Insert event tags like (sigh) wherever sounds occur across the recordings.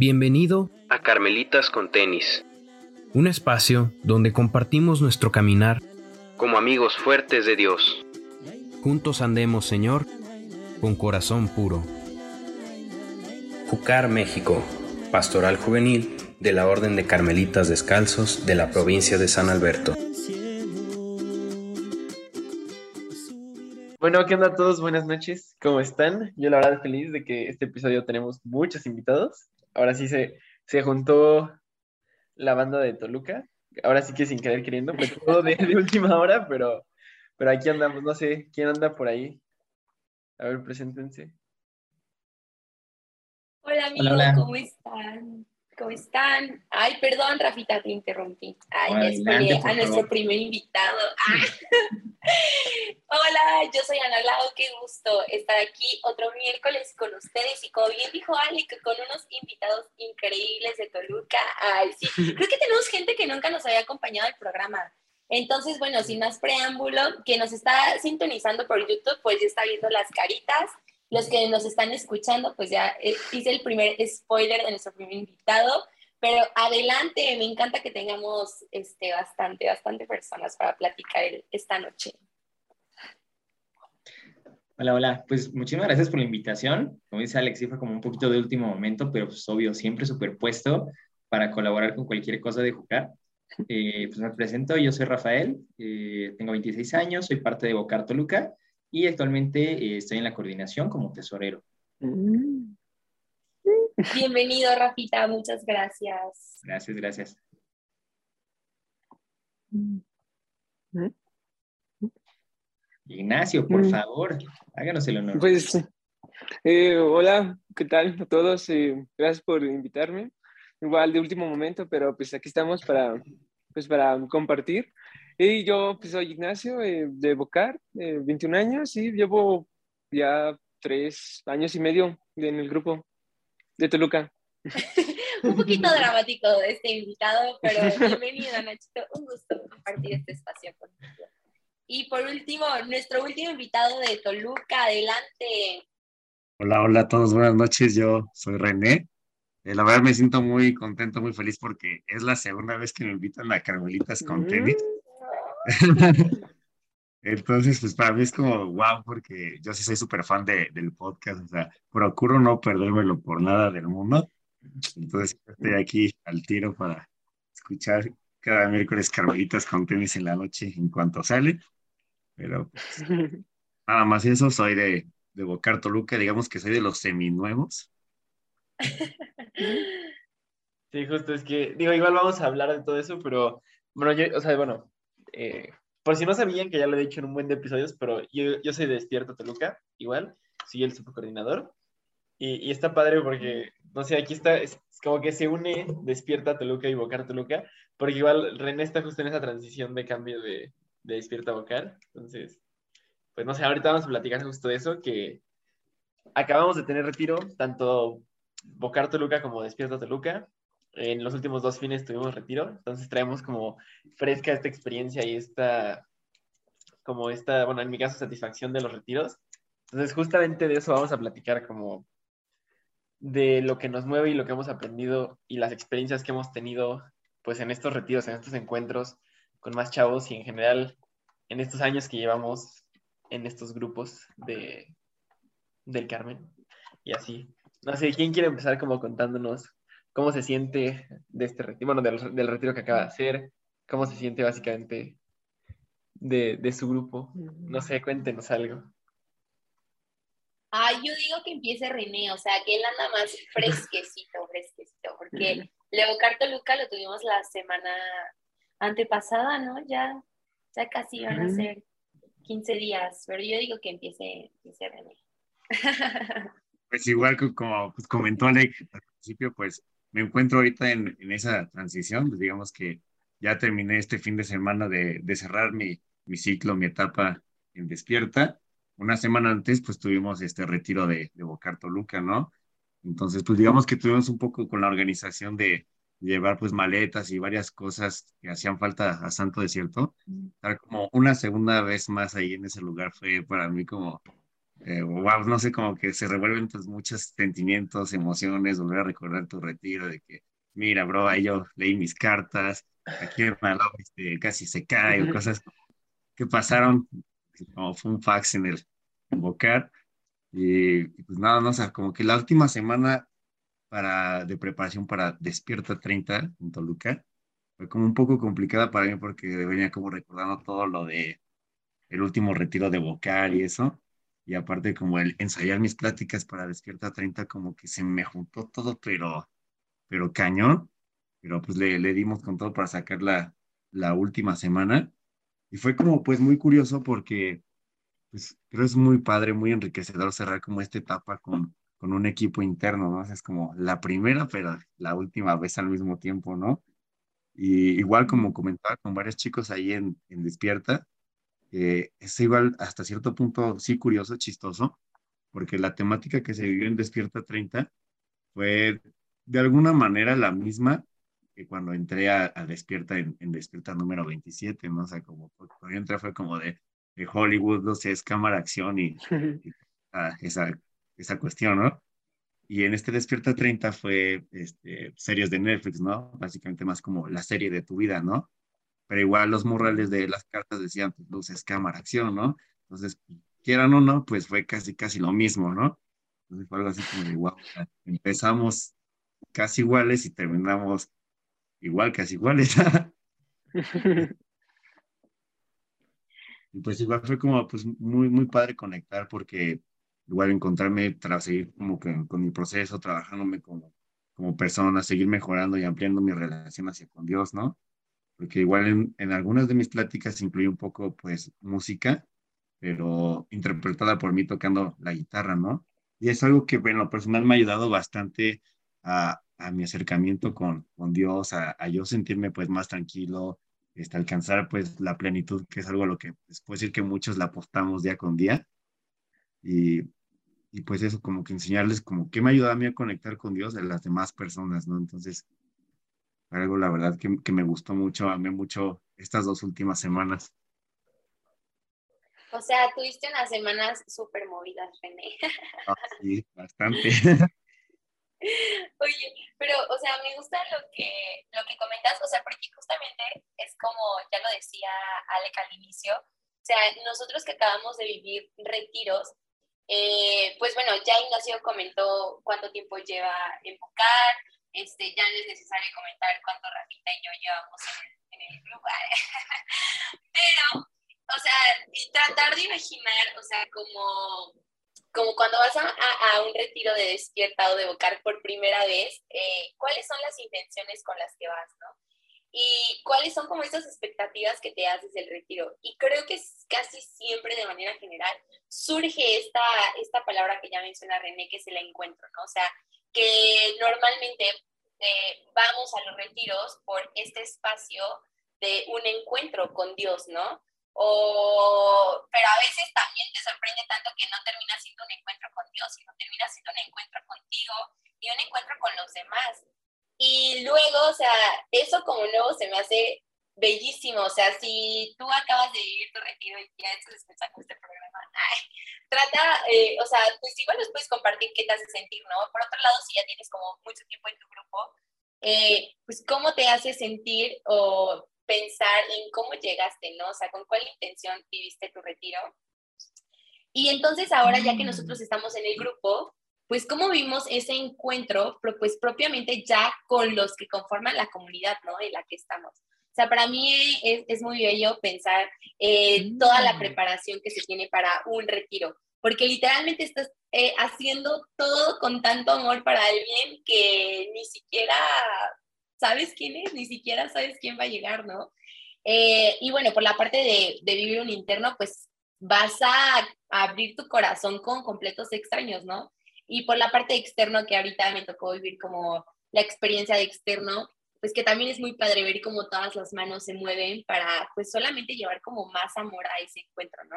Bienvenido a Carmelitas con Tenis, un espacio donde compartimos nuestro caminar como amigos fuertes de Dios. Juntos andemos, Señor, con corazón puro. Jucar, México, Pastoral Juvenil de la Orden de Carmelitas Descalzos de la provincia de San Alberto. Bueno, ¿qué onda a todos? Buenas noches, ¿cómo están? Yo la verdad feliz de que este episodio tenemos muchos invitados. Ahora sí se, se juntó la banda de Toluca. Ahora sí que sin querer queriendo, fue todo de, de última hora, pero, pero aquí andamos. No sé, ¿quién anda por ahí? A ver, preséntense. Hola amigos, Hola, hola. ¿cómo están? ¿Cómo están? Ay, perdón, Rafita, te interrumpí. Ay, No, ya adelante, a nuestro primer invitado. Ah. (laughs) Hola, yo soy Ana Lau, qué gusto estar aquí otro miércoles con ustedes y como bien dijo Ale, que con unos invitados increíbles de Toluca. Ay, sí, (laughs) creo que tenemos gente que nunca nos había acompañado al programa. Entonces, bueno, sin más preámbulo, que nos está sintonizando por YouTube, pues ya está viendo las caritas. Los que nos están escuchando, pues ya eh, hice el primer spoiler de nuestro primer invitado, pero adelante, me encanta que tengamos este, bastante, bastante personas para platicar esta noche. Hola, hola. Pues muchísimas gracias por la invitación. Como dice Alex, fue como un poquito de último momento, pero pues obvio, siempre superpuesto para colaborar con cualquier cosa de jugar. Eh, pues me presento, yo soy Rafael, eh, tengo 26 años, soy parte de Bocar Toluca y actualmente eh, estoy en la coordinación como tesorero. Bienvenido, Rafita, muchas gracias. Gracias, gracias. Ignacio, por Mm. favor, háganos el honor. Pues, eh, hola, ¿qué tal a todos? Eh, gracias por invitarme. Igual de último momento, pero pues aquí estamos para, pues, para compartir. Y yo pues, soy Ignacio eh, de Bocar, eh, 21 años y llevo ya tres años y medio en el grupo de Toluca. (laughs) Un poquito dramático este invitado, pero (laughs) bienvenido, Nachito. Un gusto compartir este espacio contigo. Y por último, nuestro último invitado de Toluca, adelante. Hola, hola a todos, buenas noches. Yo soy René. Eh, la verdad me siento muy contento, muy feliz porque es la segunda vez que me invitan a Carmelitas con tenis. (laughs) Entonces, pues para mí es como wow, porque yo sí soy súper fan de, del podcast, o sea, procuro no perdérmelo por nada del mundo. Entonces, estoy aquí al tiro para escuchar cada miércoles Carmelitas con tenis en la noche en cuanto sale. Pero pues, (laughs) nada más eso, soy de, de Bocar Toluca, digamos que soy de los seminuevos. (laughs) Sí, justo es que, digo, igual vamos a hablar de todo eso, pero bueno, yo, o sea, bueno, eh, por si no sabían que ya lo he dicho en un buen de episodios, pero yo, yo soy de Despierta Toluca, igual, soy el subcoordinador, y, y está padre porque, no sé, aquí está, es, es como que se une Despierta Toluca y Bocar Toluca, porque igual René está justo en esa transición de cambio de, de Despierta a Bocar, entonces, pues no sé, ahorita vamos a platicar justo de eso, que acabamos de tener retiro, tanto Bocar Toluca como Despierta Toluca, en los últimos dos fines tuvimos retiro, entonces traemos como fresca esta experiencia y esta, como esta, bueno, en mi caso, satisfacción de los retiros. Entonces, justamente de eso vamos a platicar como de lo que nos mueve y lo que hemos aprendido y las experiencias que hemos tenido, pues, en estos retiros, en estos encuentros con más chavos y en general en estos años que llevamos en estos grupos de, del Carmen y así. No sé, ¿quién quiere empezar como contándonos cómo se siente de este retiro, bueno, del, del retiro que acaba de hacer, cómo se siente básicamente de, de su grupo. No sé, cuéntenos algo. Ay, yo digo que empiece René, o sea, que él anda más (laughs) fresquecito, fresquecito, porque Leocar Toluca lo tuvimos la semana antepasada, ¿no? Ya, ya casi van a ser 15 días, pero yo digo que empiece, empiece René. (laughs) Pues igual como pues, comentó Alex al principio, pues me encuentro ahorita en, en esa transición, pues, digamos que ya terminé este fin de semana de, de cerrar mi, mi ciclo, mi etapa en Despierta. Una semana antes, pues tuvimos este retiro de, de Bocar Toluca, ¿no? Entonces, pues digamos que tuvimos un poco con la organización de llevar pues maletas y varias cosas que hacían falta a Santo Desierto. Estar como una segunda vez más ahí en ese lugar fue para mí como eh, wow, no sé, como que se revuelven pues, muchos sentimientos, emociones, volver a recordar tu retiro, de que, mira, bro, ahí yo leí mis cartas, aquí el este, casi se cae, o cosas que pasaron, como fue un fax en el invocar, y, pues nada, no, o sea, como que la última semana para, de preparación para Despierta 30 en Toluca, fue como un poco complicada para mí porque venía como recordando todo lo de el último retiro de vocal y eso, y aparte como el ensayar mis pláticas para Despierta 30, como que se me juntó todo, pero, pero cañón, pero pues le, le dimos con todo para sacar la, la última semana. Y fue como pues muy curioso porque pues creo es muy padre, muy enriquecedor cerrar como esta etapa con, con un equipo interno, ¿no? es como la primera, pero la última vez al mismo tiempo, ¿no? Y igual como comentaba con varios chicos ahí en, en Despierta, eh, es igual hasta cierto punto sí curioso, chistoso, porque la temática que se vivió en Despierta 30 fue de alguna manera la misma que cuando entré a, Despierta en, Despierta número 27, ¿no? O sea, como cuando entré fue como de, Hollywood, no sé, es cámara, acción (laughs) y, ah, esa, esa cuestión, ¿no? Y en este Despierta 30 fue este, series de Netflix, ¿no? Básicamente más como la serie de tu vida, ¿no? Pero igual los murales de las cartas decían pues, luces, cámara, acción, ¿no? Entonces, quieran o no, pues fue casi, casi lo mismo, ¿no? Entonces fue algo así como de, empezamos casi iguales y terminamos igual, casi iguales. y pues igual fue como, pues muy, muy padre conectar porque igual encontrarme tras seguir como que con mi proceso, trabajándome como, como persona, seguir mejorando y ampliando mi relación hacia con Dios, ¿no? Porque igual en, algunas de mis pláticas incluye un poco, pues, música, pero interpretada por mí tocando la guitarra, ¿no? Y es algo que, en lo personal, me ha ayudado bastante a, a mi acercamiento con, con Dios, a, a, yo sentirme, pues, más tranquilo, este, alcanzar, pues, la plenitud, que es algo a lo que pues, puedo decir que muchos la apostamos día con día. Y, y pues eso, como que enseñarles como que me ayuda a mí a conectar con Dios a las demás personas, ¿no? Entonces, algo, la verdad, que, que me gustó mucho, amé mucho estas dos últimas semanas. O sea, tuviste unas semanas súper movidas, René. (laughs) Ah, sí, bastante. (laughs) Oye, pero, o sea, me gusta lo que, lo que comentas, o sea, porque justamente es como, ya lo decía Alec al inicio, o sea, nosotros que acabamos de vivir retiros, eh, pues bueno, ya Ignacio comentó cuánto tiempo lleva en Bucar, este, ya no es necesario comentar cuánto Rafita y yo llevamos en el, club. (laughs) Pero, o sea, tratar de imaginar, o sea, como, como cuando vas a, a, un retiro de despierta o de evocar por primera vez, eh, ¿cuáles son las intenciones con las que vas, no? Y cuáles son como estas expectativas que te haces del retiro. Y creo que casi siempre de manera general surge esta, esta palabra que ya menciona René, que es el encuentro, ¿no? O sea, que normalmente eh, vamos a los retiros por este espacio de un encuentro con Dios, ¿no? O, pero a veces también te sorprende tanto que no termina siendo un encuentro con Dios, sino termina siendo un encuentro contigo y un encuentro con los demás. Y luego, o sea, eso como nuevo se me hace bellísimo. O sea, si tú acabas de vivir tu retiro y ya estás escuchando este programa, (laughs) trata, eh, o sea, pues igual nos puedes compartir qué te hace sentir, ¿no? Por otro lado, si ya tienes como mucho tiempo en tu grupo, eh, pues cómo te hace sentir o pensar en cómo llegaste, ¿no? O sea, con cuál intención viviste tu retiro. Y entonces ahora, ya que nosotros estamos en el grupo, pues cómo vimos ese encuentro, pues propiamente ya con los que conforman la comunidad, ¿no? En la que estamos. O sea, para mí es, es muy bello pensar eh, toda la mm. preparación que se tiene para un retiro, porque literalmente estás eh, haciendo todo con tanto amor para alguien que ni siquiera sabes quién es, ni siquiera sabes quién va a llegar, ¿no? Eh, y bueno, por la parte de, de, vivir un interno, pues vas a abrir tu corazón con completos extraños, ¿no? Y por la parte externo, que ahorita me tocó vivir como la experiencia de externo, pues que también es muy padre ver cómo todas las manos se mueven para pues solamente llevar como más amor a ese encuentro, ¿no?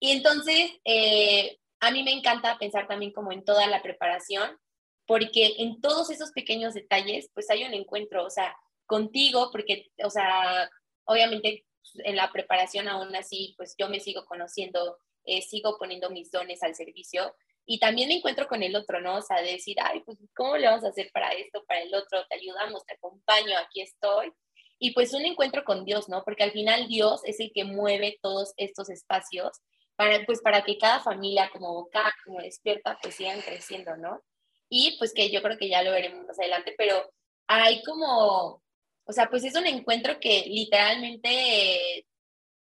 Y entonces, eh, a mí me encanta pensar también como en toda la preparación, porque en todos esos pequeños detalles, pues hay un encuentro, o sea, contigo, porque, o sea, obviamente en la preparación aún así, pues yo me sigo conociendo eh, sigo poniendo mis dones al servicio y también me encuentro con el otro, ¿no? O sea, decir, ay, pues, ¿cómo le vamos a hacer para esto, para el otro? Te ayudamos, te acompaño, aquí estoy. Y pues un encuentro con Dios, ¿no? Porque al final Dios es el que mueve todos estos espacios para, pues, para que cada familia como cada como despierta, pues sigan creciendo, ¿no? Y pues que yo creo que ya lo veremos más adelante, pero hay como, o sea, pues es un encuentro que literalmente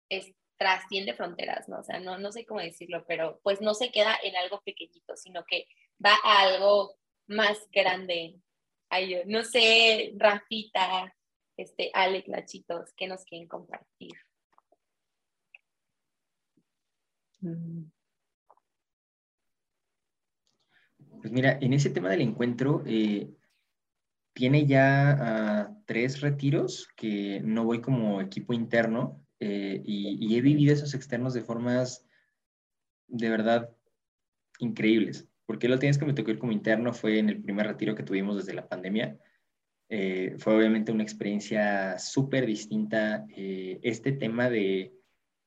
es, trasciende fronteras, ¿no? O sea, no, no sé cómo decirlo, pero pues no se queda en algo pequeñito, sino que va a algo más grande. Ay, no sé, Rafita, este, Alex, Nachitos, ¿qué nos quieren compartir? Pues mira, en ese tema del encuentro, eh, tiene ya uh, tres retiros que no voy como equipo interno, eh, y, he vivido esos externos de formas de verdad increíbles. Porque lo tienes que me tocó ir como interno fue en el primer retiro que tuvimos desde la pandemia. Eh, fue obviamente una experiencia súper distinta. Eh, este tema de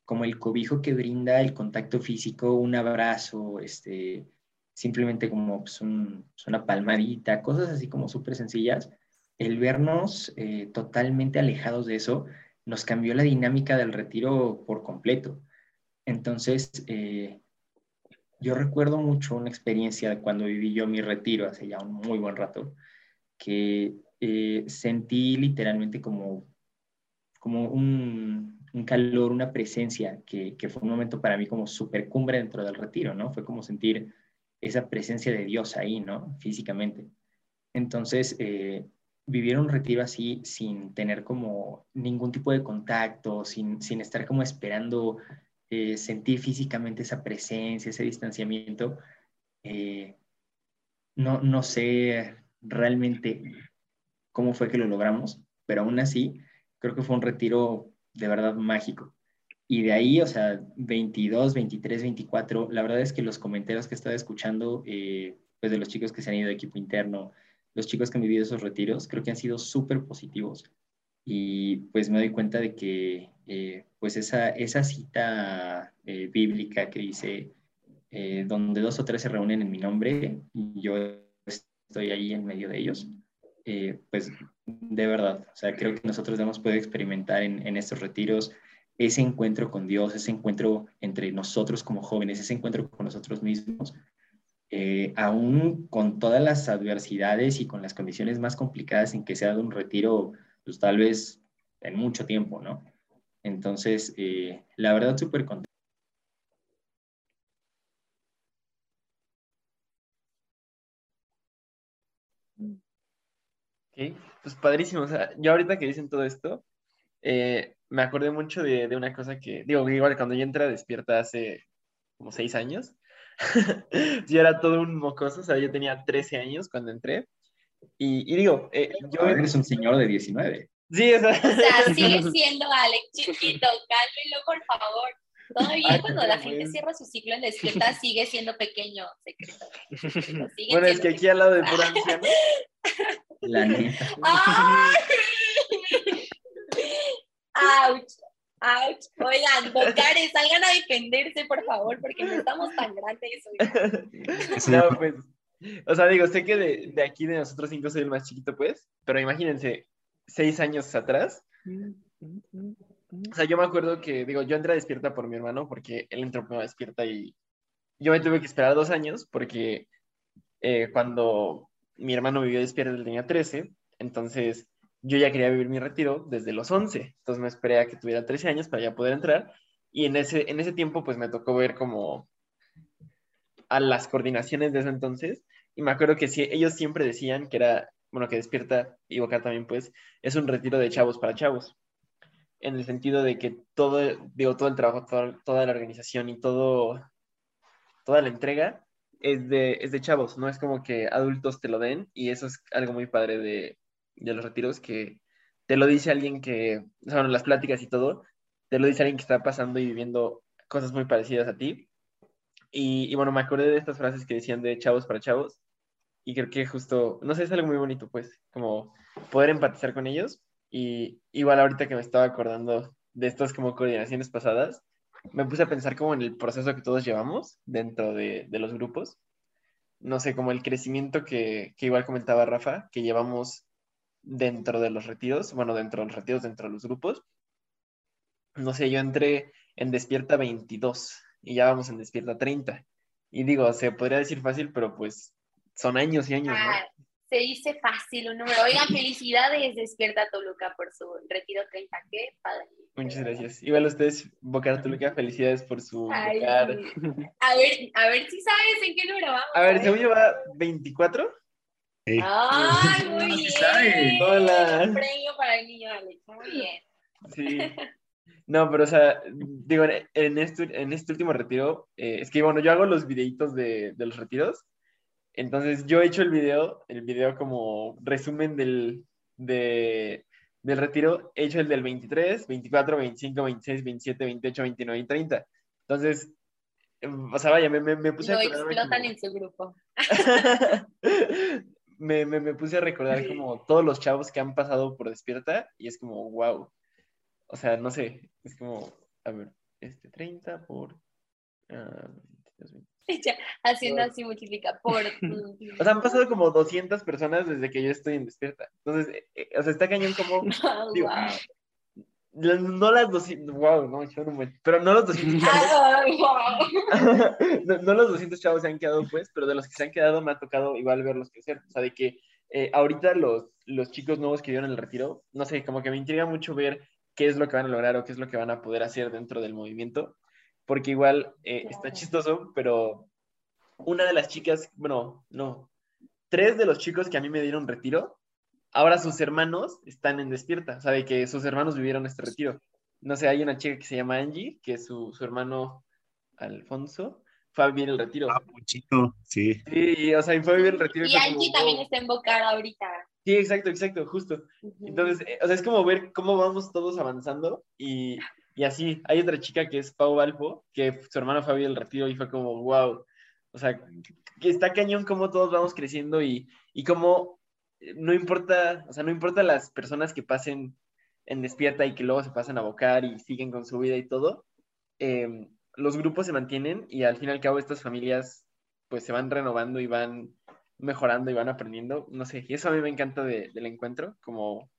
como el cobijo que brinda el contacto físico, un abrazo, este, simplemente como pues, pues una palmadita, cosas así como súper sencillas. El vernos totalmente alejados de eso nos cambió la dinámica del retiro por completo. Entonces, eh, yo recuerdo mucho una experiencia cuando viví yo mi retiro hace ya un muy buen rato, que eh, sentí literalmente como, como un, calor, una presencia, que, fue un momento para mí como super cumbre dentro del retiro, ¿no? Fue como sentir esa presencia de Dios ahí, ¿no? Físicamente. Entonces, eh, vivir un retiro así sin tener como ningún tipo de contacto, sin, sin estar como esperando eh, sentir físicamente esa presencia, ese distanciamiento, eh, no, no sé realmente cómo fue que lo logramos, pero aún así creo que fue un retiro de verdad mágico. Y de ahí, o sea, 22, 23, 24, la verdad es que los comentarios que estaba escuchando, eh, pues de los chicos que se han ido de equipo interno, los chicos que han vivido esos retiros, creo que han sido súper positivos. Y pues me doy cuenta de que eh, pues esa, esa cita eh, bíblica que dice, eh, donde dos o tres se reúnen en mi nombre y yo estoy ahí en medio de ellos, pues de verdad, o sea, creo que nosotros hemos podido experimentar en, en estos retiros ese encuentro con Dios, ese encuentro entre nosotros como jóvenes, ese encuentro con nosotros mismos, eh, aún con todas las adversidades y con las condiciones más complicadas en que se ha dado un retiro, pues tal vez en mucho tiempo, ¿no? Entonces, eh, la verdad, súper contento. Ok, pues padrísimo. O sea, yo ahorita que dicen todo esto, eh, me acordé mucho de, una cosa que, digo, igual cuando yo entré a Despierta hace como seis años, (laughs) yo era todo un mocoso, o sea, yo tenía 13 años cuando entré. Y, y digo, eh, yo... Eres un señor de 19. Sí, o sea, o sea (laughs) sigue siendo Alex chiquito, cálmelo, por favor. Todavía cuando la gente cierra su ciclo en despierta (laughs) sigue siendo pequeño, secreto. Bueno, es que aquí al lado de pura anciana. La neta. ¡Auch! ¡Auch! Oigan, Bocares, salgan a defenderse, por favor, porque no estamos tan grandes. (laughs) No, pues, o sea, digo, sé que de, de, aquí de nosotros cinco soy el más chiquito, pues, pero imagínense, seis años atrás. O sea, yo me acuerdo que, digo, yo entré a despierta por mi hermano, porque él entró primero despierta y yo me tuve que esperar dos años, porque eh, cuando mi hermano vivió despierta, él tenía 13, entonces yo ya quería vivir mi retiro desde los 11, entonces me esperé a que tuviera 13 años para ya poder entrar y en ese, en ese tiempo pues me tocó ver como a las coordinaciones de ese entonces y me acuerdo que sí, ellos siempre decían que era, bueno, que despierta y Boca también pues es un retiro de chavos para chavos, en el sentido de que todo, digo, todo el trabajo, toda la organización y todo, toda la entrega es de, es de chavos, no es como que adultos te lo den y eso es algo muy padre de, de los retiros que te lo dice alguien que, o sea, las pláticas y todo, te lo dice alguien que está pasando y viviendo cosas muy parecidas a ti. Y, bueno, me acordé de estas frases que decían de chavos para chavos y creo que justo, no sé, es algo muy bonito, pues, como poder empatizar con ellos. Y igual ahorita que me estaba acordando de estas como coordinaciones pasadas, me puse a pensar como en el proceso que todos llevamos dentro de, de los grupos. No sé, como el crecimiento que, que igual comentaba Rafa, que llevamos dentro de los retiros, bueno, dentro de los retiros, dentro de los grupos. No sé, yo entré en Despierta 22 y ya vamos en Despierta 30. Y digo, se podría decir fácil, pero pues son años y años, ¿no? Ah, se dice fácil un número. Oigan, felicidades, Despierta Toluca por su retiro 30. Qué padre. Muchas gracias. Igual ustedes, Bocar Toluca, felicidades por su Ay, Bocar. A ver, a ver si sabes en qué número vamos. A ver, según yo va 24. Sí. Ay, muy (laughs) bien. sabe. Hola. Un premio para el niño Alex. Muy bien. Sí. (laughs) No, pero o sea, digo, en- este, en este último retiro, eh, es que bueno, yo hago los videitos de, de los retiros. Entonces, yo he hecho el video, el video como resumen del, de, del retiro, he hecho el del 23, 24, 25, 26, 27, 28, 29 y 30. Entonces, eh, o sea, vaya, me, me, me puse Lo a explotan como- en su grupo. (laughs) me, me, me puse a recordar como todos los chavos que han pasado por Despierta y es como, wow. O sea, no sé, es como, a ver, este 30 por... 22, 20. (laughs) Ya, Haciendo así multiplica por. (laughs) o sea, han pasado como 200 personas desde que yo estoy en Despierta. Entonces, eh, eh, o sea, está cañón como... (laughs) Digo, wow. No las 200, wow, no, no pero no los 200 (laughs) chavos, (laughs) no, no los 200 chavos se han quedado, pues, pero de los que se han quedado me ha tocado igual verlos crecer. O sea, de que eh, ahorita los, los chicos nuevos que dieron el retiro, no sé, como que me intriga mucho ver qué es lo que van a lograr o qué es lo que van a poder hacer dentro del movimiento, porque igual eh, está chistoso, pero una de las chicas, bueno, no, tres de los chicos que a mí me dieron retiro, ahora sus hermanos están en despierta, o sea, de que sus hermanos vivieron este retiro. No sé, hay una chica que se llama Angie, que su, su hermano Alfonso fue a vivir el retiro. Ah, Puchito, sí. Sí, o sea, y fue a vivir el retiro. Y fue como, Angie también wow. está en ahorita. Sí, exacto, exacto, justo. Entonces, eh, o sea, es como ver cómo vamos todos avanzando y, y así. Hay otra chica que es Pau Balfo, que su hermano fue a vivir el retiro y fue como, wow. O sea, que está cañón cómo todos vamos creciendo y, y cómo no importa, o sea, no importa las personas que pasen en despierta y que luego se pasan a bocar y siguen con su vida y todo, eh, los grupos se mantienen y al fin y al cabo estas familias pues se van renovando y van mejorando y van aprendiendo, no sé, y eso a mí me encanta de- del encuentro, como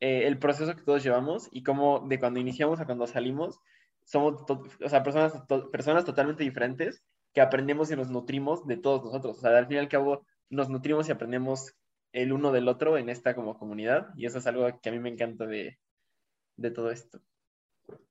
eh, el proceso que todos llevamos y cómo de cuando iniciamos a cuando salimos, somos, o sea, personas, personas totalmente diferentes que aprendemos y nos nutrimos de todos nosotros, o sea, al fin y al cabo nos nutrimos y aprendemos el uno del otro en esta como comunidad y eso es algo que a mí me encanta de, de todo esto.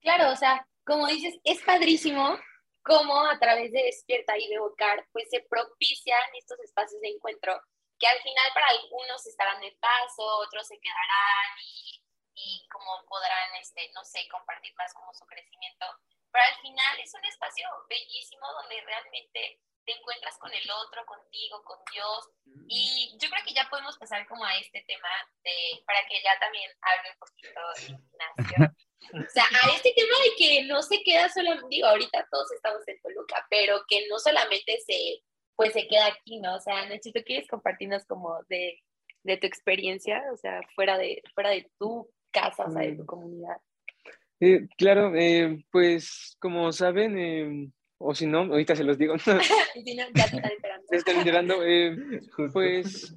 Claro, o sea, como dices, es padrísimo cómo a través de Despierta y de Bocar, pues se propician estos espacios de encuentro que al final para algunos estarán de paso, otros se quedarán y, y como podrán, este, no sé, compartir más como su crecimiento. Pero al final es un espacio bellísimo donde realmente te encuentras con el otro, contigo, con Dios. Y yo creo que ya podemos pasar como a este tema de, para que ya también hable un poquito Ignacio. O sea, a este tema de que no se queda solo, digo, ahorita todos estamos en Toluca, pero que no solamente se, pues se queda aquí, ¿no? O sea, Nachito, ¿quieres compartirnos como de, de tu experiencia? O sea, fuera de, fuera de tu casa, o sea, de tu comunidad. Eh, claro, eh, pues como saben, eh, o si no, ahorita se los digo, (laughs) Y si no, ya te están esperando. se están enterando, eh, (laughs) Justo. pues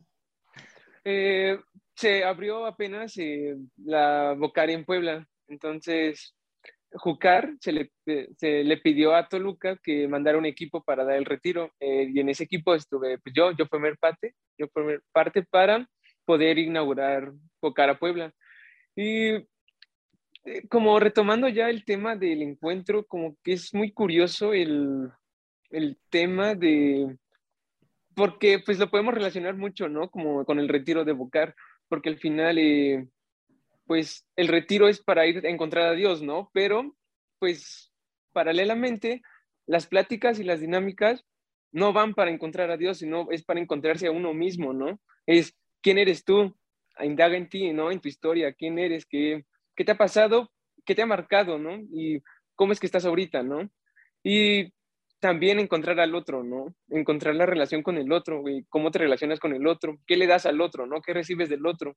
eh, se abrió apenas eh, la Bocaria en Puebla, entonces Jucar se le, eh, se le pidió a Toluca que mandara un equipo para dar el retiro eh, y en ese equipo estuve pues, yo, yo formé parte, yo formé parte para poder inaugurar Bocara Puebla. Y como retomando ya el tema del encuentro, como que es muy curioso el, el tema de, porque pues lo podemos relacionar mucho, ¿no? Como con el retiro de Bocar, porque al final, eh, pues el retiro es para ir a encontrar a Dios, ¿no? Pero, pues, paralelamente, las pláticas y las dinámicas no van para encontrar a Dios, sino es para encontrarse a uno mismo, ¿no? Es, ¿quién eres tú? Indaga en ti, ¿no? En tu historia, ¿quién eres? ¿Qué, qué te ha pasado? ¿Qué te ha marcado, ¿no? Y cómo es que estás ahorita, ¿no? Y también encontrar al otro, ¿no? Encontrar la relación con el otro, güey, cómo te relacionas con el otro, qué le das al otro, ¿no? ¿Qué recibes del otro?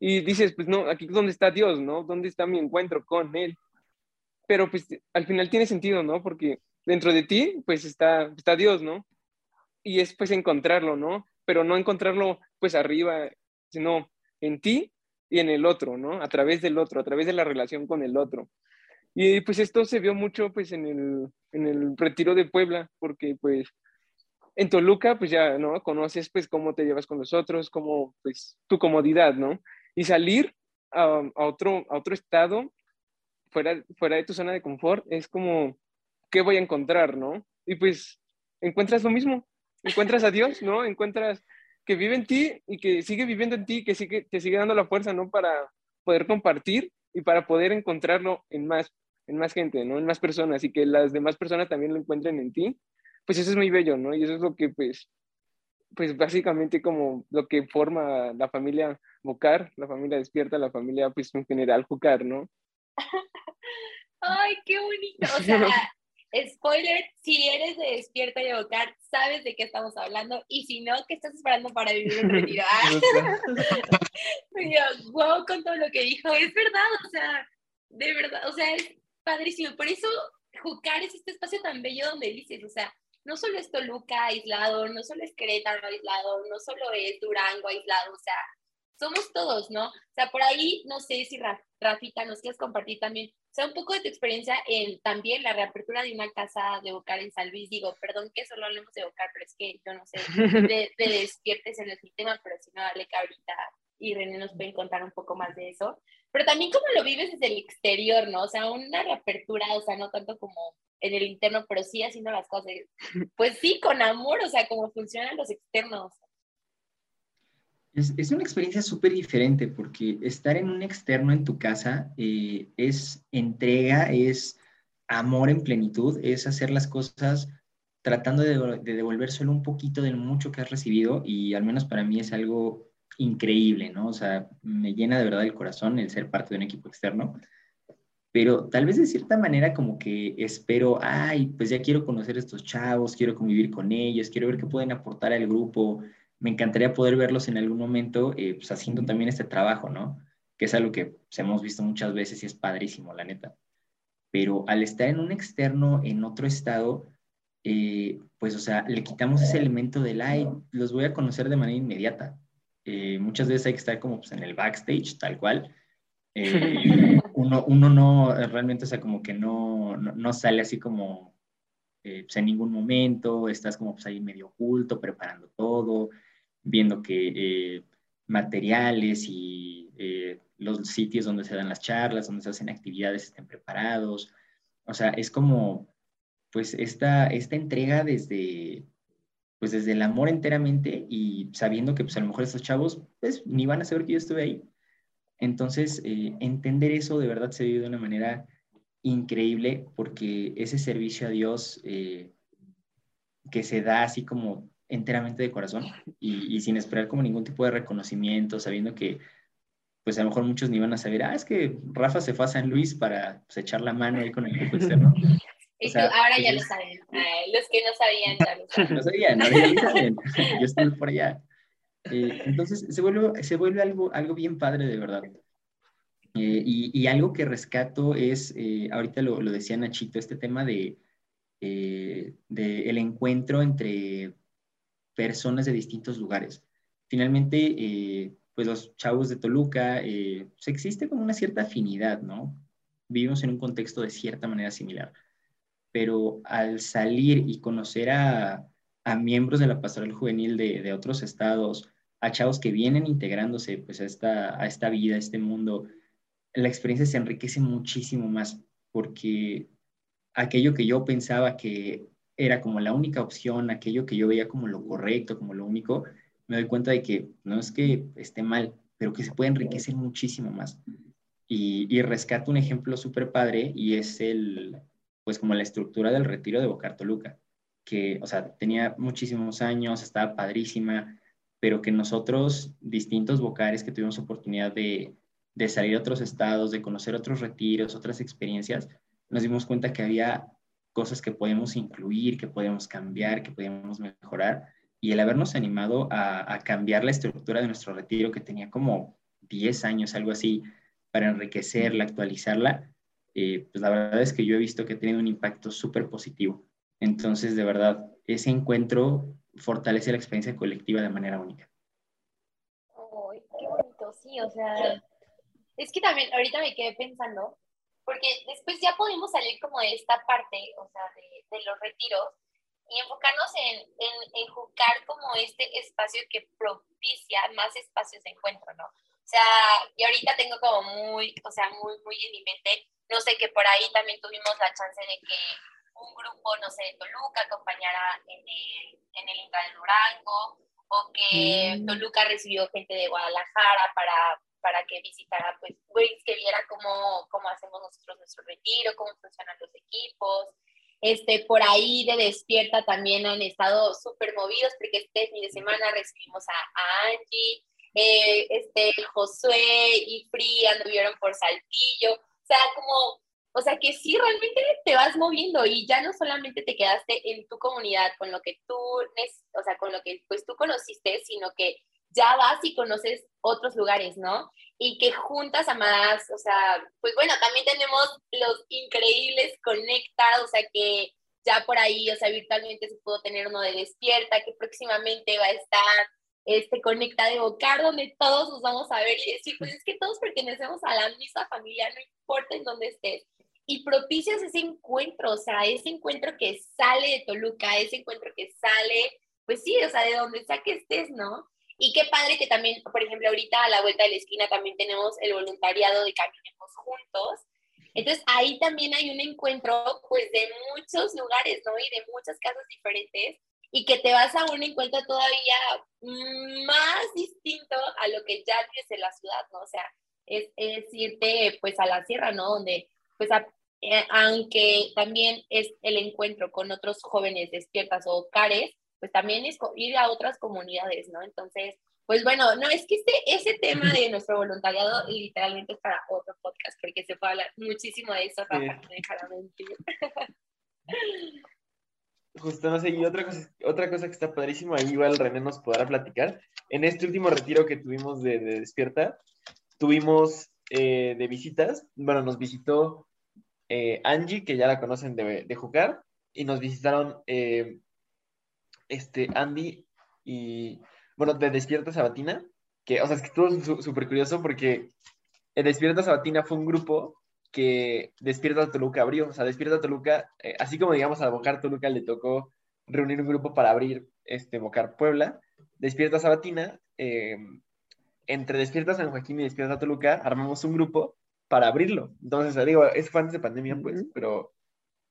Y dices, pues no, aquí dónde está Dios, ¿no? ¿Dónde está mi encuentro con Él? pero pues al final tiene sentido, ¿no? Porque dentro de ti, pues está, está Dios, ¿no? Y es pues encontrarlo, ¿no? Pero no encontrarlo pues arriba, sino en ti y en el otro, ¿no? A través del otro, a través de la relación con el otro. Y pues esto se vio mucho pues en el, en el retiro de Puebla, porque pues en Toluca pues ya, ¿no? Conoces pues cómo te llevas con los otros, cómo pues tu comodidad, ¿no? Y salir a, a otro, a otro estado, fuera, fuera de tu zona de confort, es como, ¿qué voy a encontrar, no? Y pues encuentras lo mismo, encuentras a Dios, ¿no? Encuentras que vive en ti y que sigue viviendo en ti, que sigue, te sigue dando la fuerza, ¿no? Para poder compartir y para poder encontrarlo en más, en más gente, ¿no? En más personas y que las demás personas también lo encuentren en ti. Pues eso es muy bello, ¿no? Y eso es lo que, pues, pues básicamente como lo que forma la familia Bocar, la familia despierta, la familia, pues en general Jucar, ¿no? (laughs) Ay, qué bonito. O (laughs) sea, Spoiler, si eres de Despierta y Evocar, sabes de qué estamos hablando. Y si no, ¿qué estás esperando para vivir un retiro? wow, con todo lo que dijo. Es verdad, o sea, de verdad, o sea, es padrísimo. Por eso, Jucar es este espacio tan bello donde dices, o sea, no solo es Toluca aislado, no solo es Querétaro aislado, no solo es Durango aislado, o sea, somos todos, ¿no? O sea, por ahí, no sé si Rafita nos quieres compartir también sea, un poco de tu experiencia en también la reapertura de una casa de Bocar en San Luis. Digo, perdón que solo hablemos de Bocar, pero es que yo no sé, de, (laughs) despiertes en el sistema, pero si no, dale que ahorita y René nos pueden contar un poco más de eso. Pero también cómo lo vives desde el exterior, ¿no? O sea, una reapertura, o sea, no tanto como en el interno, pero sí haciendo las cosas, pues sí, con amor, o sea, cómo funcionan los externos. Es, una experiencia súper diferente porque estar en un externo en tu casa eh, es entrega, es amor en plenitud, es hacer las cosas tratando de, devolver solo un poquito del mucho que has recibido y al menos para mí es algo increíble, ¿no? O sea, me llena de verdad el corazón el ser parte de un equipo externo, pero tal vez de cierta manera como que espero, ay, pues ya quiero conocer a estos chavos, quiero convivir con ellos, quiero ver qué pueden aportar al grupo, me encantaría poder verlos en algún momento eh, pues, haciendo también este trabajo, ¿no? Que es algo que pues, hemos visto muchas veces y es padrísimo, la neta. Pero al estar en un externo, en otro estado, eh, pues, o sea, le quitamos ese elemento del, ay, los voy a conocer de manera inmediata. Eh, muchas veces hay que estar como pues, en el backstage, tal cual. (laughs) uno, uno no, realmente, o sea, como que no, no, no sale así como pues, en ningún momento, estás como pues ahí medio oculto, preparando todo, viendo que eh, materiales y eh, los sitios donde se dan las charlas, donde se hacen actividades estén preparados. O sea, es como, pues, esta, esta entrega desde, pues, desde el amor enteramente y sabiendo que, pues, a lo mejor estos chavos, pues, ni van a saber que yo estuve ahí. Entonces, eh, entender eso de verdad se vive de una manera increíble porque ese servicio a Dios que se da así como enteramente de corazón y, sin esperar como ningún tipo de reconocimiento, sabiendo que pues a lo mejor muchos ni van a saber, ah, es que Rafa se fue a San Luis para pues, echar la mano ahí con el equipo externo. (laughs) ahora ya lo saben. los que no sabían ya lo saben. (laughs) no sabían, ahora ya lo saben. Yo estuve por allá. Eh, entonces se vuelve, se vuelve algo, algo bien padre de verdad. Eh, y, y, algo que rescato es, eh, ahorita lo, lo, decía Nachito, este tema de, de el encuentro entre personas de distintos lugares. Finalmente, eh, pues los chavos de Toluca, eh, pues existe como una cierta afinidad, ¿no? Vivimos en un contexto de cierta manera similar, pero al salir y conocer a, miembros de la pastoral juvenil de, otros estados, a chavos que vienen integrándose pues a esta, a esta vida, a este mundo, la experiencia se enriquece muchísimo más porque aquello que yo pensaba que era como la única opción, aquello que yo veía como lo correcto, como lo único, me doy cuenta de que no es que esté mal, pero que se puede enriquecer muchísimo más. Y, rescato un ejemplo súper padre y es el, pues como la estructura del retiro de Bocar Toluca, que, o sea, tenía muchísimos años, estaba padrísima, pero que nosotros, distintos bocares que tuvimos oportunidad de, de salir a otros estados, de conocer otros retiros, otras experiencias, nos dimos cuenta que había cosas que podemos incluir, que podemos cambiar, que podemos mejorar. Y el habernos animado a, cambiar la estructura de nuestro retiro, que tenía como 10 años, algo así, para enriquecerla, actualizarla, eh, pues la verdad es que yo he visto que ha tenido un impacto súper positivo. Entonces, de verdad, ese encuentro fortalece la experiencia colectiva de manera única. Ay, qué bonito, sí, o sea, es que también ahorita me quedé pensando, porque después ya podemos salir como de esta parte, o sea, de, de los retiros y enfocarnos en, en, en jugar como este espacio que propicia más espacios de encuentro, ¿no? O sea, y ahorita tengo como muy, o sea, muy, muy en mi mente, no sé, que por ahí también tuvimos la chance de que un grupo, no sé, de Toluca acompañara en el, en el Inca de Durango, o que mm. Toluca recibió gente de Guadalajara para, para que visitara, pues, que viera cómo, cómo hacemos nosotros nuestro retiro, cómo funcionan los equipos. Este, por ahí de Despierta también han estado súper movidos porque este fin de semana recibimos a, a Angie, eh, este, Josué y Free anduvieron por Saltillo. O sea, como o sea que sí, realmente te vas moviendo y ya no solamente te quedaste en tu comunidad con lo que tú, o sea, con lo que pues tú conociste, sino que ya vas y conoces otros lugares, ¿no? Y que juntas a más, o sea, pues bueno, también tenemos los increíbles conectados, o sea, que ya por ahí, o sea, virtualmente se pudo tener uno de despierta, que próximamente va a estar este Conecta de Bocar, donde todos nos vamos a ver y decir, pues es que todos pertenecemos a la misma familia, no importa en dónde estés y propicias ese encuentro, o sea, ese encuentro que sale de Toluca, ese encuentro que sale, pues sí, o sea, de donde sea que estés, ¿no? Y qué padre que también, por ejemplo, ahorita a la vuelta de la esquina también tenemos el voluntariado de Caminemos Juntos. Entonces ahí también hay un encuentro pues de muchos lugares, ¿no? Y de muchas casas diferentes y que te vas a un encuentro todavía más distinto a lo que ya tienes en la ciudad, ¿no? O sea, es, es irte pues a la sierra, ¿no? Donde pues a, eh, aunque también es el encuentro con otros jóvenes despiertas o cares, pues también es ir a otras comunidades, ¿no? Entonces, pues bueno, no, es que este, ese tema de nuestro voluntariado literalmente es para otro podcast, porque se puede hablar muchísimo de eso, Rafa, no dejará mentir. (laughs) Justo, no sé, y otra cosa, otra cosa que está padrísimo, ahí igual René nos podrá platicar. En este último retiro que tuvimos de, Despierta, tuvimos eh, de visitas, bueno, nos visitó eh, Angie, que ya la conocen de, de jugar, y nos visitaron eh, este, Andy y, bueno, de Despierta Sabatina, que, o sea, es que estuvo súper curioso porque el Despierta Sabatina fue un grupo que Despierta Toluca abrió, o sea, Despierta Toluca, eh, así como digamos a Bocar Toluca le tocó reunir un grupo para abrir este Bocar Puebla, Despierta Sabatina, entre Despierta San Joaquín y Despierta Toluca, armamos un grupo para abrirlo. Entonces, digo, es fue antes de pandemia, pues, pero,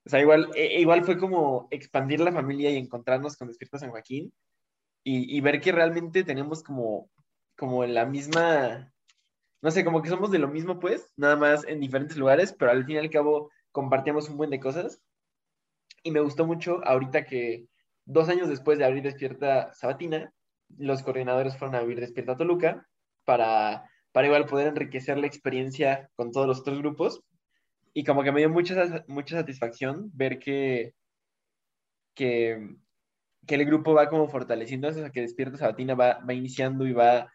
o sea, igual, e, igual fue como expandir la familia y encontrarnos con Despierta San Joaquín y, y, ver que realmente tenemos como, como la misma, no sé, como que somos de lo mismo, pues, nada más en diferentes lugares, pero al fin y al cabo compartíamos un buen de cosas. Y me gustó mucho ahorita que dos años después de abrir Despierta Sabatina, los coordinadores fueron a abrir Despierta Toluca para para igual poder enriquecer la experiencia con todos los otros grupos. Y como que me dio mucha, mucha satisfacción ver que, que, que el grupo va como fortaleciendo, o sea, que Despierta Sabatina va, va iniciando y va,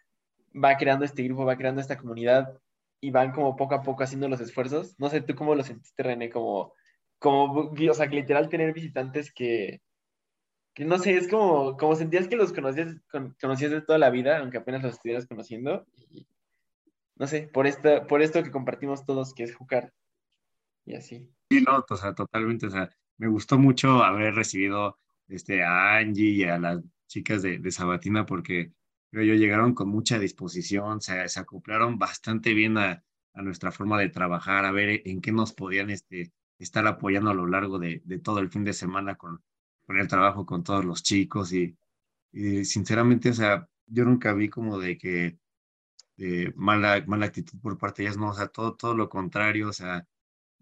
va creando este grupo, va creando esta comunidad y van como poco a poco haciendo los esfuerzos. No sé, ¿tú cómo lo sentiste, René? Como, como o sea, que literal tener visitantes que, que no sé, es como, como sentías que los conocías, conocías de toda la vida, aunque apenas los estuvieras conociendo, no sé, por, esta, por esto que compartimos todos, que es jugar y así. Sí, no, o sea, totalmente, o sea, me gustó mucho haber recibido este, a Angie y a las chicas de, de Sabatina porque ellos llegaron con mucha disposición, se, se acoplaron bastante bien a, a, nuestra forma de trabajar, a ver en qué nos podían este, estar apoyando a lo largo de, de todo el fin de semana con, con el trabajo con todos los chicos y, y sinceramente, o sea, yo nunca vi como de que eh, mala, mala actitud por parte de ellas, no, o sea, todo, todo lo contrario, o sea,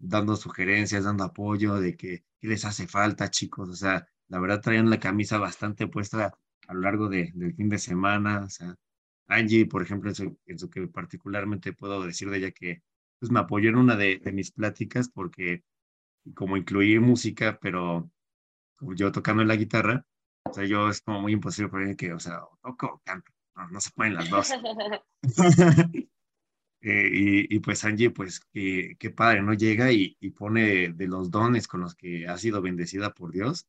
dando sugerencias, dando apoyo de que, les hace falta, chicos, o sea, la verdad traían la camisa bastante puesta a lo largo de, del fin de semana, o sea, Angie, por ejemplo, en su, que particularmente puedo decir de ella que pues, me apoyó en una de, de mis pláticas porque como incluí música, pero yo tocando en la guitarra, o sea, yo es como muy imposible para mí que, o sea, toco o canto no, se pueden las dos. (laughs) (laughs) Eh, y, y, pues Angie, pues qué, qué padre, ¿no? Llega y, y, pone de los dones con los que ha sido bendecida por Dios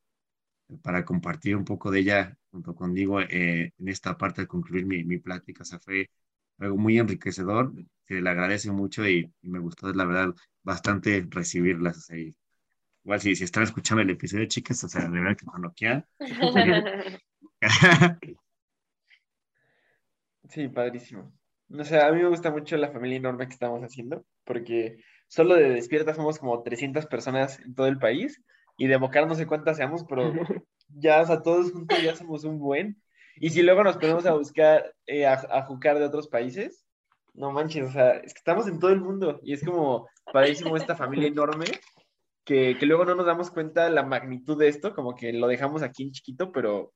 para compartir un poco de ella junto conmigo eh, en esta parte de concluir mi, mi, plática. O sea, fue algo muy enriquecedor, que le agradezco mucho y, y me gustó, la verdad, bastante recibirlas. O sea, igual si, si están escuchando el episodio, chicas, o sea, de verdad que cuando quieran. (laughs) (laughs) (laughs) sí, padrísimo. No sé, a mí me gusta mucho la familia enorme que estamos haciendo, porque solo de Despierta somos como 300 personas en todo el país, y de Bocar no sé cuántas seamos, pero (laughs) ya, o sea, todos juntos ya somos un buen. Y si luego nos ponemos a buscar, eh, a, a jugar de otros países, no manches, o sea, es que estamos en todo el mundo, y es como padrísimo esta familia enorme, que, que luego no nos damos cuenta la magnitud de esto, como que lo dejamos aquí en chiquito, pero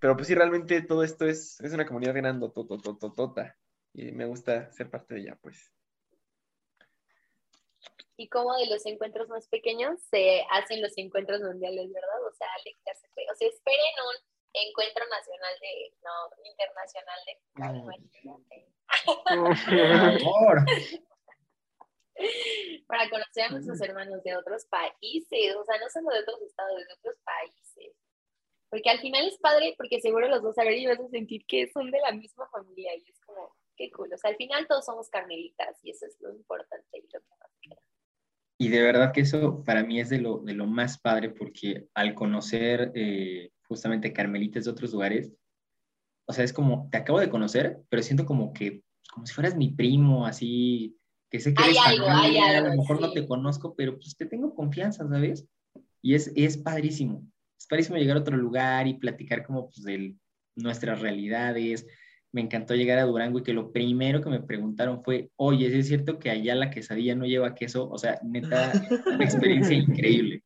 pero pues sí, realmente todo esto es, es una comunidad grande, tota y me gusta ser parte de ella, pues. Y como de los encuentros más pequeños se hacen los encuentros mundiales, ¿verdad? O sea, Alex ya se fue. O sea, esperen un encuentro nacional de, no, internacional de, Por favor. Para conocer a nuestros hermanos de otros países, o sea, no solo de otros estados, de otros países. Porque al final es padre, porque seguro los dos a ver y vas a sentir que son de la misma familia y es qué cool. O sea, al final todos somos carmelitas y eso es lo importante y lo que más queda. Y de verdad que eso para mí es de lo, de lo más padre porque al conocer eh, justamente carmelitas de otros lugares, o sea, es como, te acabo de conocer, pero siento como que, como si fueras mi primo, así, que sé que hay algo, hay algo, a lo mejor sí. no te conozco, pero pues te tengo confianza, ¿sabes? Y es, es padrísimo. Es padrísimo llegar a otro lugar y platicar como pues de nuestras realidades. Me encantó llegar a Durango y que lo primero que me preguntaron fue, oye, ¿es cierto que allá la quesadilla no lleva queso? O sea, neta, una (laughs) experiencia increíble.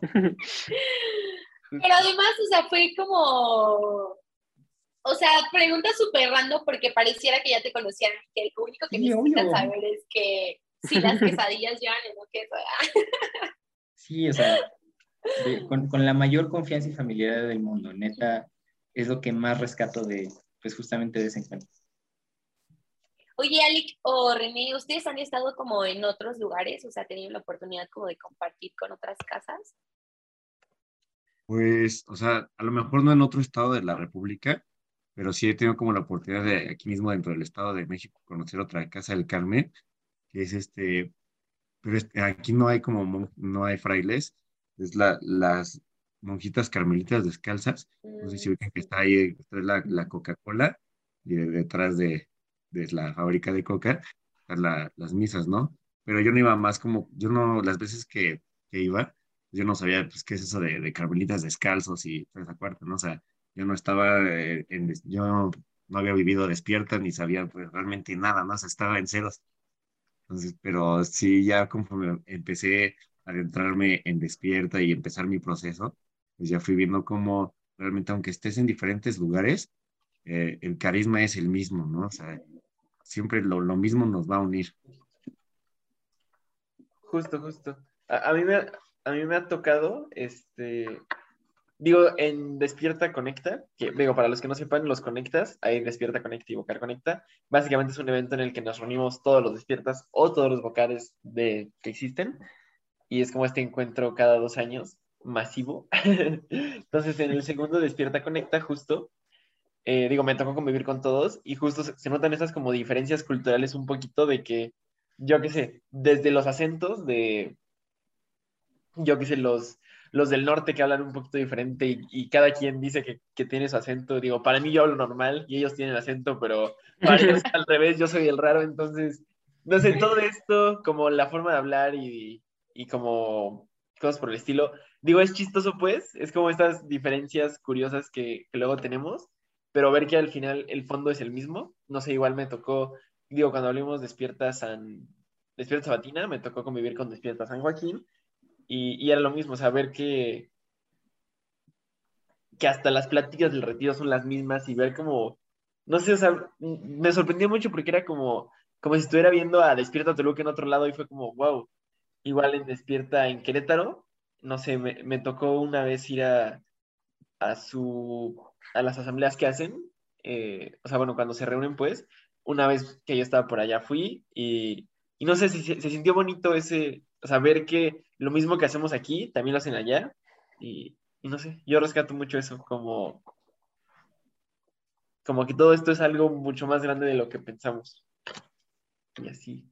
Pero además, o sea, fue como, o sea, pregunta súper random porque pareciera que ya te conocían, que lo único que Sí, necesitan obvio. saber es que si las quesadillas llevan o no queso. Sí, o sea, de- con, con la mayor confianza y familiaridad del mundo, neta, es lo que más rescato de, pues justamente de ese encuentro. Oye, Alec o René, ¿ustedes han estado como en otros lugares? O sea, tenido la oportunidad como de compartir con otras casas. Pues, o sea, a lo mejor no en otro estado de la República, pero sí he tenido como la oportunidad de aquí mismo dentro del Estado de México conocer otra Casa del Carmen, que es este, pero este- aquí no hay como, mon- no hay frailes, es la, las monjitas carmelitas descalzas, no sé si Mm, ubican que está ahí, está la, la Coca-Cola y de- detrás de, de la fábrica de Coca, están la- las misas, ¿no? Pero yo no iba más como, yo no, las veces que, que iba, yo no sabía, pues, qué es eso de, de carmelitas descalzos y toda esa cuarta, ¿no? O sea, yo no estaba eh, en, yo no había vivido despierta ni sabía pues realmente nada más, estaba en ceros. Entonces, pero sí, ya conforme empecé a adentrarme en despierta y empezar mi proceso, pues ya fui viendo cómo realmente, aunque estés en diferentes lugares, eh, el carisma es el mismo, ¿no? O sea, siempre lo, lo mismo nos va a unir. Justo, justo. A, mí me, a mí me ha tocado, este, digo, en Despierta Conecta, que digo, para los que no sepan, los conectas, hay Despierta Conecta y Bocar Conecta. Básicamente es un evento en el que nos reunimos todos los despiertas o todos los bocares de, que existen. Y es como este encuentro cada dos años, masivo. (laughs) Entonces, en el segundo Despierta Conecta, justo, eh, digo, me tocó convivir con todos y justo se, se notan esas como diferencias culturales un poquito de que, yo qué sé, desde los acentos de, yo qué sé, los, los del norte que hablan un poquito diferente y, y cada quien dice que, que tiene su acento. Digo, para mí yo hablo normal y ellos tienen acento, pero para ellos (laughs) al revés, yo soy el raro, entonces, no sé, todo esto, como la forma de hablar y, y como cosas por el estilo. Digo, es chistoso pues, es como estas diferencias curiosas que, que luego tenemos, pero ver que al final el fondo es el mismo. No sé, igual me tocó, digo, cuando hablamos Despierta San, Despierta Sabatina, me tocó convivir con Despierta San Joaquín y, y era lo mismo, saber que, que hasta las pláticas del retiro son las mismas y ver como, no sé, o sea, me sorprendió mucho porque era como, como si estuviera viendo a Despierta Toluca en otro lado y fue como, wow, igual en Despierta en Querétaro, no sé, me, me tocó una vez ir a, a su, a las asambleas que hacen, eh, o sea, bueno, cuando se reúnen pues, una vez que yo estaba por allá fui y, y no sé si se, se sintió bonito ese, o sea, ver que lo mismo que hacemos aquí, también lo hacen allá. Y, y no sé, yo rescato mucho eso, como, como que todo esto es algo mucho más grande de lo que pensamos. Y así.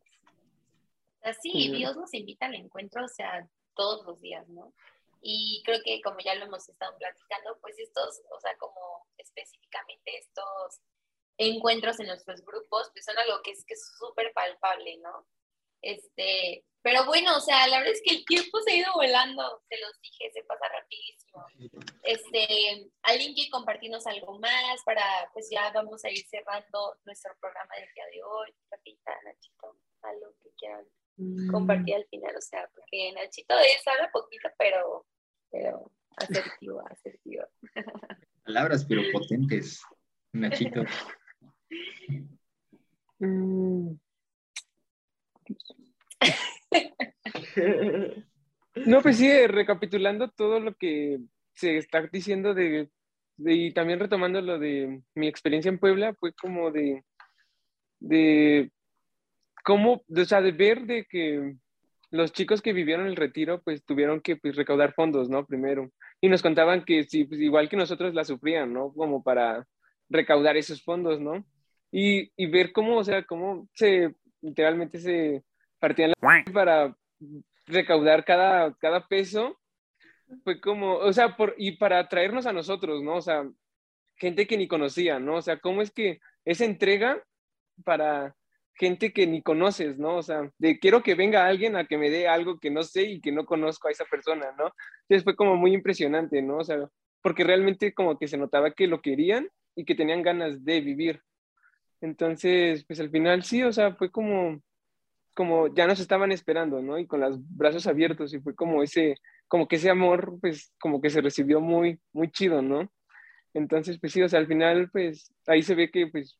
Así. Dios nos invita al encuentro, o sea, todos los días, ¿no? Y creo que como ya lo hemos estado platicando, pues estos, o sea, como específicamente estos encuentros en nuestros grupos, pues son algo que es que es súper palpable, ¿no? Este, pero bueno, o sea, la verdad es que el tiempo se ha ido volando, se los dije, se pasa rapidísimo. Este, ¿alguien quiere compartirnos algo más para, pues ya vamos a ir cerrando nuestro programa del día de hoy? Capitán, Nachito, algo que quieran compartir al final, o sea, porque Nachito es habla poquito, pero, pero asertivo, (laughs) asertivo. (laughs) Palabras, pero potentes. Nachito. Mm. (laughs) No, pues sí, eh, recapitulando todo lo que se está diciendo de, de- y también retomando lo de mi experiencia en Puebla, fue como de, de cómo, o sea, de ver de que los chicos que vivieron el retiro, pues tuvieron que pues, recaudar fondos, ¿no? Primero. Y nos contaban que sí, pues, igual que nosotros la sufrían, ¿no? Como para recaudar esos fondos, ¿no? Y, y ver cómo, o sea, cómo se, literalmente se partían la para recaudar cada, cada peso, fue como, o sea, por, y para traernos a nosotros, ¿no? O sea, gente que ni conocía, ¿no? O sea, cómo es que esa entrega para gente que ni conoces, ¿no? O sea, de quiero que venga alguien a que me dé algo que no sé y que no conozco a esa persona, ¿no? Entonces fue como muy impresionante, ¿no? O sea, porque realmente como que se notaba que lo querían y que tenían ganas de vivir. Entonces, pues al final sí, o sea, fue como, como ya nos estaban esperando, ¿no? Y con los brazos abiertos y fue como ese, como que ese amor, pues como que se recibió muy, muy chido, ¿no? Entonces, pues sí, o sea, al final, pues ahí se ve que, pues,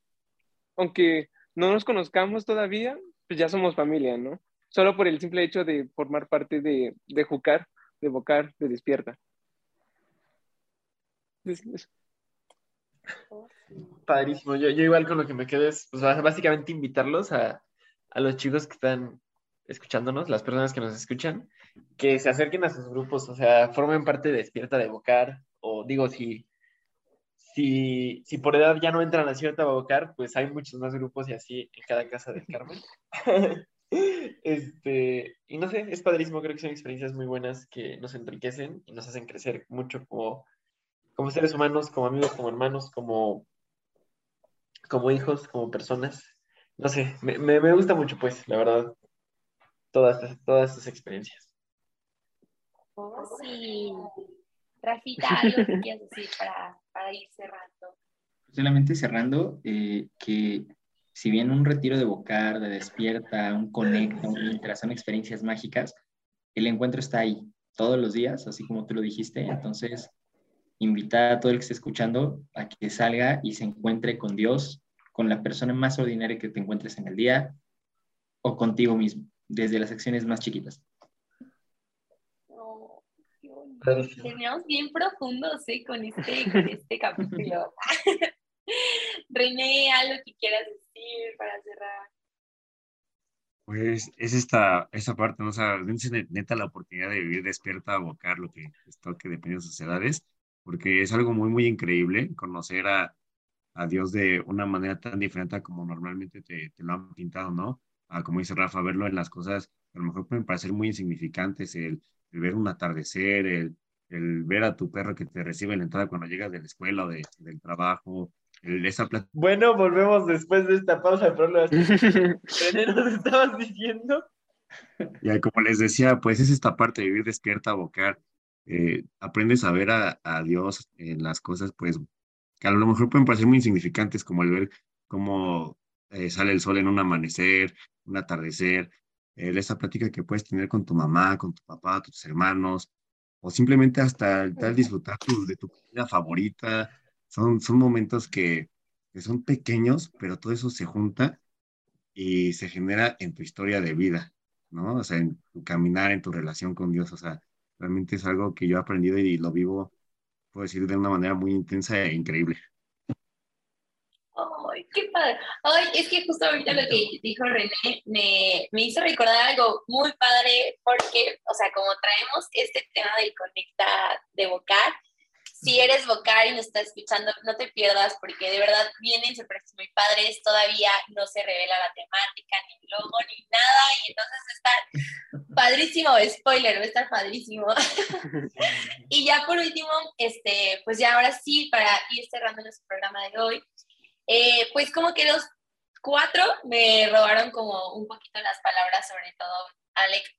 aunque no nos conozcamos todavía, pues ya somos familia, ¿no? Solo por el simple hecho de formar parte de, de Jucar, de Bocar, de Despierta. Es- es- Padrísimo. Yo, yo igual con lo que me quedo es, pues, bás- básicamente invitarlos a, a los chicos que están escuchándonos, las personas que nos escuchan, que se acerquen a sus grupos, o sea, formen parte de Despierta de Bocar, o digo, si, si, si por edad ya no entran a Despierta de Bocar, pues hay muchos más grupos y así en cada casa del Carmen. (laughs) Este, y no sé, es padrísimo, creo que son experiencias muy buenas que nos enriquecen y nos hacen crecer mucho como, como seres humanos, como amigos, como hermanos, como, como hijos, como personas. No sé, me, me, me gusta mucho, pues, la verdad, todas, estas- todas estas experiencias. Oh, sí. Rafita, algo que quieras decir para, para ir cerrando. Solamente cerrando, eh, que si bien un retiro de Bocar, de Despierta, un Conecta, un Intra, son experiencias mágicas, el encuentro está ahí todos los días, así como tú lo dijiste. Entonces, invitar a todo el que esté escuchando a que salga y se encuentre con Dios, con la persona más ordinaria que te encuentres en el día o contigo mismo, desde las acciones más chiquitas. Oh, qué bonito. Padrísimo. Terminamos bien profundos ¿eh? con, este, con este capítulo. (laughs) René, algo que quieras decir para cerrar. Pues es esta, esta parte, ¿no? O sea, dense ne- neta la oportunidad de vivir despierta, abocar lo que les toque dependiendo de sus edades, porque es algo muy, muy increíble conocer a, a Dios de una manera tan diferente a como normalmente te, te lo han pintado, ¿no? A, como dice Rafa, verlo en las cosas que a lo mejor pueden parecer muy insignificantes, el, el ver un atardecer, el, el ver a tu perro que te recibe en la entrada cuando llegas de la escuela o de- del trabajo, el, esa Bueno, volvemos después de esta pausa, pero lo René, (laughs) nos estabas diciendo. Y como les decía, pues es esta parte de vivir despierta, abocar. eh, aprendes a ver a, a Dios en las cosas, pues, que a lo mejor pueden parecer muy insignificantes, como el ver cómo eh, sale el sol en un amanecer, un atardecer, el- esa plática que puedes tener con tu mamá, con tu papá, tus hermanos, o simplemente hasta el tal disfrutar tu- de tu comida favorita. Son, son momentos que, que son pequeños, pero todo eso se junta y se genera en tu historia de vida. ¿no? O sea, en tu caminar, en tu relación con Dios, o sea, realmente es algo que yo he aprendido y lo vivo, puedo decir, de una manera muy intensa e increíble. Ay, Qué padre. Ay, es que justo ahorita lo que dijo René me, me hizo recordar algo muy padre porque, o sea, como traemos este tema del conecta de vocal, si eres vocal y nos estás escuchando, no te pierdas porque de verdad vienen sorpresas muy padres, todavía no se revela la temática, ni logo, ni nada, y entonces está (laughs) padrísimo, spoiler, va a estar padrísimo. (laughs) y ya por último, este, pues ya ahora sí, para ir cerrando nuestro programa de hoy, eh, pues como que los cuatro me robaron como un poquito las palabras, sobre todo Alex,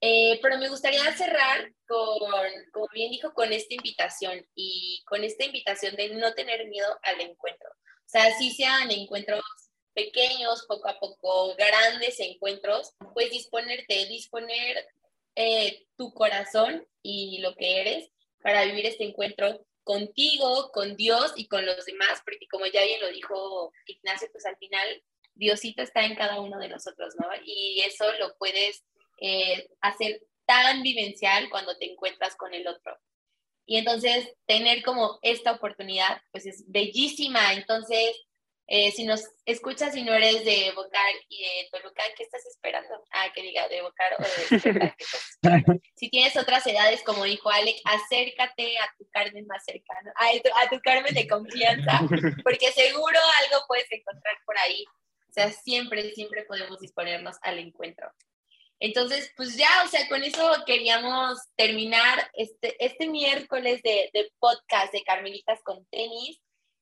eh, pero me gustaría cerrar con, como bien dijo, con esta invitación y con esta invitación de no tener miedo al encuentro. O sea, si sean encuentros pequeños, poco a poco, grandes encuentros, pues disponerte, disponer eh, tu corazón y lo que eres para vivir este encuentro contigo, con Dios y con los demás, porque como ya bien lo dijo Ignacio, pues al final Diosito está en cada uno de nosotros, ¿no? Y eso lo puedes eh, hacer tan vivencial cuando te encuentras con el otro. Y entonces tener como esta oportunidad, pues es bellísima. Entonces, eh, si nos escuchas y no eres de Bocar y de Toluca, ¿qué estás esperando? Ah, que diga de Bocar o de (laughs) Si tienes otras edades, como dijo Alec, acércate a tu Carmen más cercano, a tu, a tu Carmen de confianza, porque seguro algo puedes encontrar por ahí. O sea, siempre, siempre podemos disponernos al encuentro. Entonces, pues ya, o sea, con eso queríamos terminar este, este miércoles de, de podcast de Carmelitas con tenis.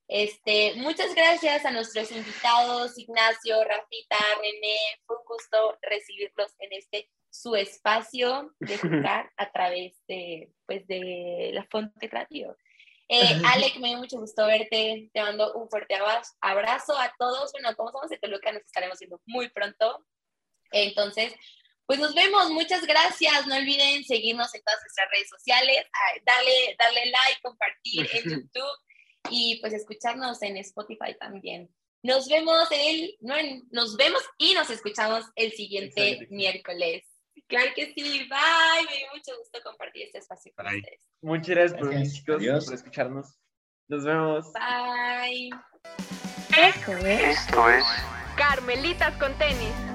Este, muchas gracias a nuestros invitados, Ignacio, Rafita, René. Fue un gusto recibirlos en este su espacio de (laughs) jugar a través de, pues, de la Fonte Radio. Eh, Alec, me dio mucho gusto verte. Te mando un fuerte abrazo a todos. Bueno, como somos de Toluca, nos estaremos viendo muy pronto. Entonces, pues nos vemos, muchas gracias. No olviden seguirnos en todas nuestras redes sociales, darle, darle like, compartir en YouTube (laughs) y pues escucharnos en Spotify también. Nos vemos el, no, nos vemos y nos escuchamos el siguiente miércoles. Claro que sí, bye. Me dio mucho gusto compartir este espacio con ustedes. Muchas gracias, por, chicos, por escucharnos. Nos vemos. Bye. Esto es, Esto es Carmelitas con tenis.